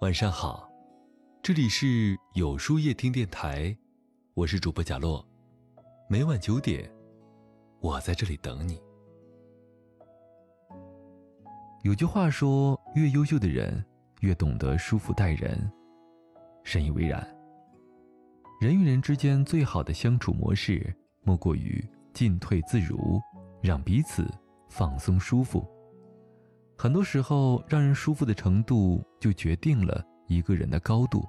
晚上好，这里是有书夜听电台，我是主播贾洛，每晚九点，我在这里等你。有句话说，越优秀的人越懂得舒服待人，深以为然。人与人之间最好的相处模式，莫过于进退自如，让彼此放松舒服。很多时候，让人舒服的程度就决定了一个人的高度。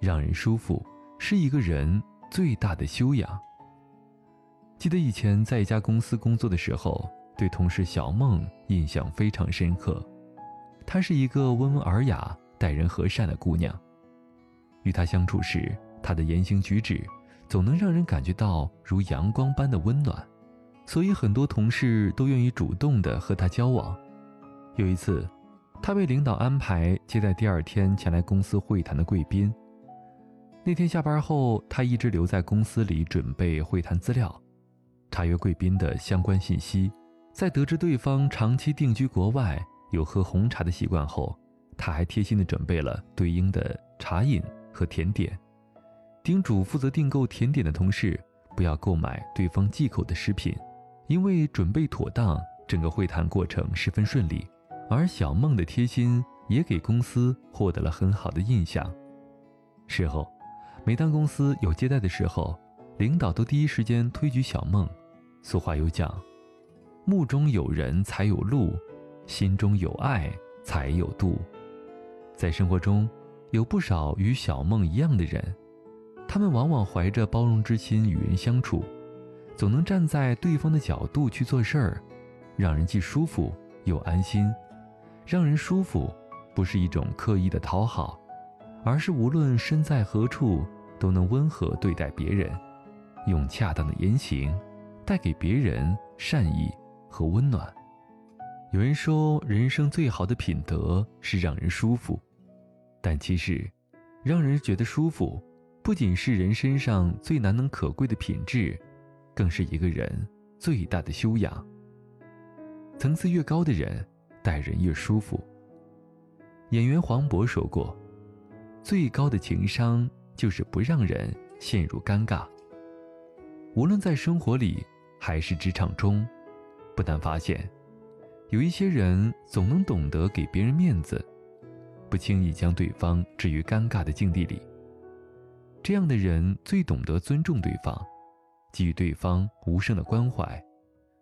让人舒服是一个人最大的修养。记得以前在一家公司工作的时候，对同事小梦印象非常深刻。她是一个温文尔雅、待人和善的姑娘。与她相处时，她的言行举止总能让人感觉到如阳光般的温暖，所以很多同事都愿意主动的和她交往。有一次，他被领导安排接待第二天前来公司会谈的贵宾。那天下班后，他一直留在公司里准备会谈资料，查阅贵宾的相关信息。在得知对方长期定居国外，有喝红茶的习惯后，他还贴心地准备了对应的茶饮和甜点，叮嘱负责订购甜点的同事不要购买对方忌口的食品，因为准备妥当，整个会谈过程十分顺利。而小梦的贴心也给公司获得了很好的印象。事后，每当公司有接待的时候，领导都第一时间推举小梦。俗话有讲：“目中有人才有路，心中有爱才有度。”在生活中，有不少与小梦一样的人，他们往往怀着包容之心与人相处，总能站在对方的角度去做事儿，让人既舒服又安心。让人舒服，不是一种刻意的讨好，而是无论身在何处，都能温和对待别人，用恰当的言行，带给别人善意和温暖。有人说，人生最好的品德是让人舒服，但其实，让人觉得舒服，不仅是人身上最难能可贵的品质，更是一个人最大的修养。层次越高的人。待人越舒服。演员黄渤说过：“最高的情商就是不让人陷入尴尬。”无论在生活里还是职场中，不难发现，有一些人总能懂得给别人面子，不轻易将对方置于尴尬的境地里。这样的人最懂得尊重对方，给予对方无声的关怀。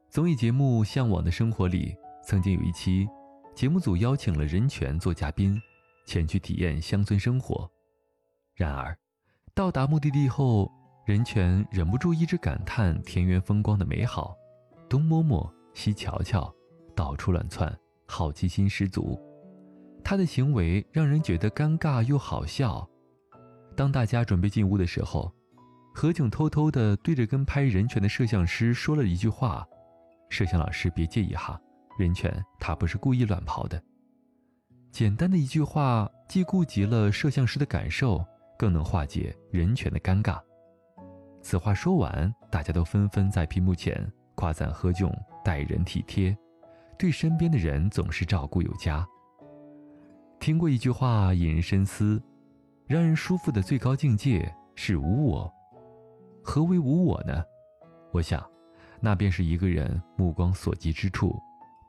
综艺节目《向往的生活》里曾经有一期。节目组邀请了任泉做嘉宾，前去体验乡村生活。然而，到达目的地后，任泉忍不住一直感叹田园风光的美好，东摸摸，西瞧瞧，到处乱窜，好奇心十足。他的行为让人觉得尴尬又好笑。当大家准备进屋的时候，何炅偷偷地对着跟拍任泉的摄像师说了一句话：“摄像老师别介意哈。”人权，他不是故意乱跑的。简单的一句话，既顾及了摄像师的感受，更能化解人权的尴尬。此话说完，大家都纷纷在屏幕前夸赞何炅待人体贴，对身边的人总是照顾有加。听过一句话，引人深思：让人舒服的最高境界是无我。何为无我呢？我想，那便是一个人目光所及之处。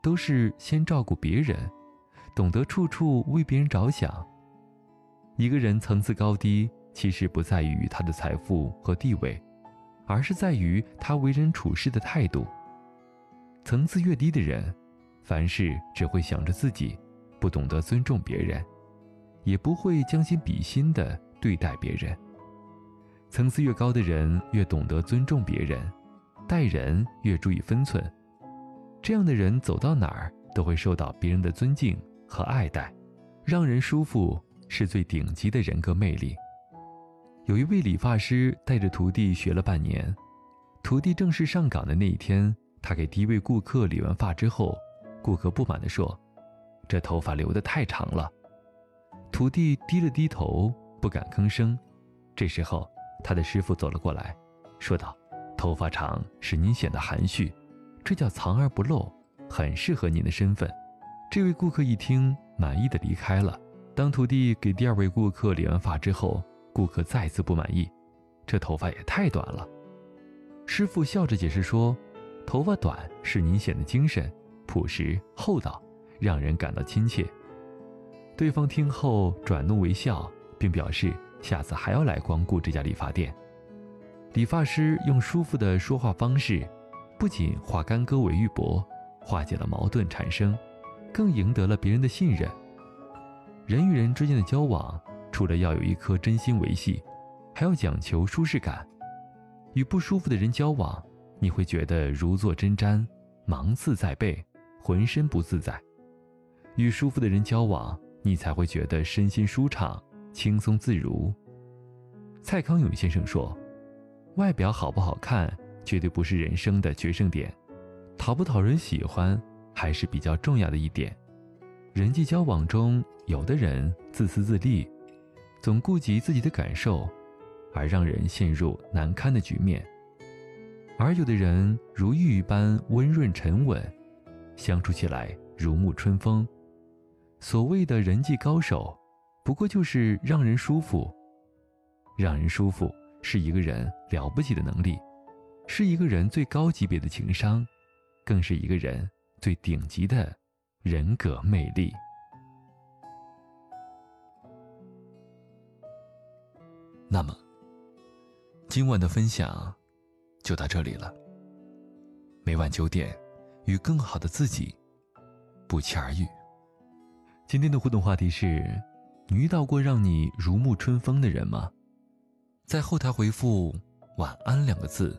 都是先照顾别人，懂得处处为别人着想。一个人层次高低，其实不在于他的财富和地位，而是在于他为人处事的态度。层次越低的人，凡事只会想着自己，不懂得尊重别人，也不会将心比心的对待别人。层次越高的人，越懂得尊重别人，待人越注意分寸。这样的人走到哪儿都会受到别人的尊敬和爱戴，让人舒服是最顶级的人格魅力。有一位理发师带着徒弟学了半年，徒弟正式上岗的那一天，他给第一位顾客理完发之后，顾客不满地说：“这头发留得太长了。”徒弟低了低头，不敢吭声。这时候，他的师傅走了过来，说道：“头发长使您显得含蓄。”这叫藏而不露，很适合您的身份。这位顾客一听，满意的离开了，当徒弟给第二位顾客理完发之后，顾客再次不满意，这头发也太短了。师傅笑着解释说：“头发短使您显得精神、朴实、厚道，让人感到亲切。”对方听后转怒为笑，并表示下次还要来光顾这家理发店。理发师用舒服的说话方式，不仅化干戈为玉帛，化解了矛盾产生，更赢得了别人的信任。人与人之间的交往，除了要有一颗真心维系，还要讲求舒适感。与不舒服的人交往，你会觉得如坐针毡，芒刺在背，浑身不自在；与舒服的人交往，你才会觉得身心舒畅，轻松自如。蔡康永先生说：“外表好不好看，绝对不是人生的决胜点，讨不讨人喜欢，还是比较重要的一点。人际交往中，有的人自私自利，总顾及自己的感受。”而让人陷入难堪的局面，而有的人如玉般温润沉稳，相处起来如沐春风。所谓的人际高手，不过就是让人舒服。让人舒服是一个人了不起的能力，是一个人最高级别的情商，更是一个人最顶级的人格魅力。那么。今晚的分享就到这里了。每晚九点，与更好的自己不期而遇。今天的互动话题是：你遇到过让你如沐春风的人吗？在后台回复“晚安”两个字，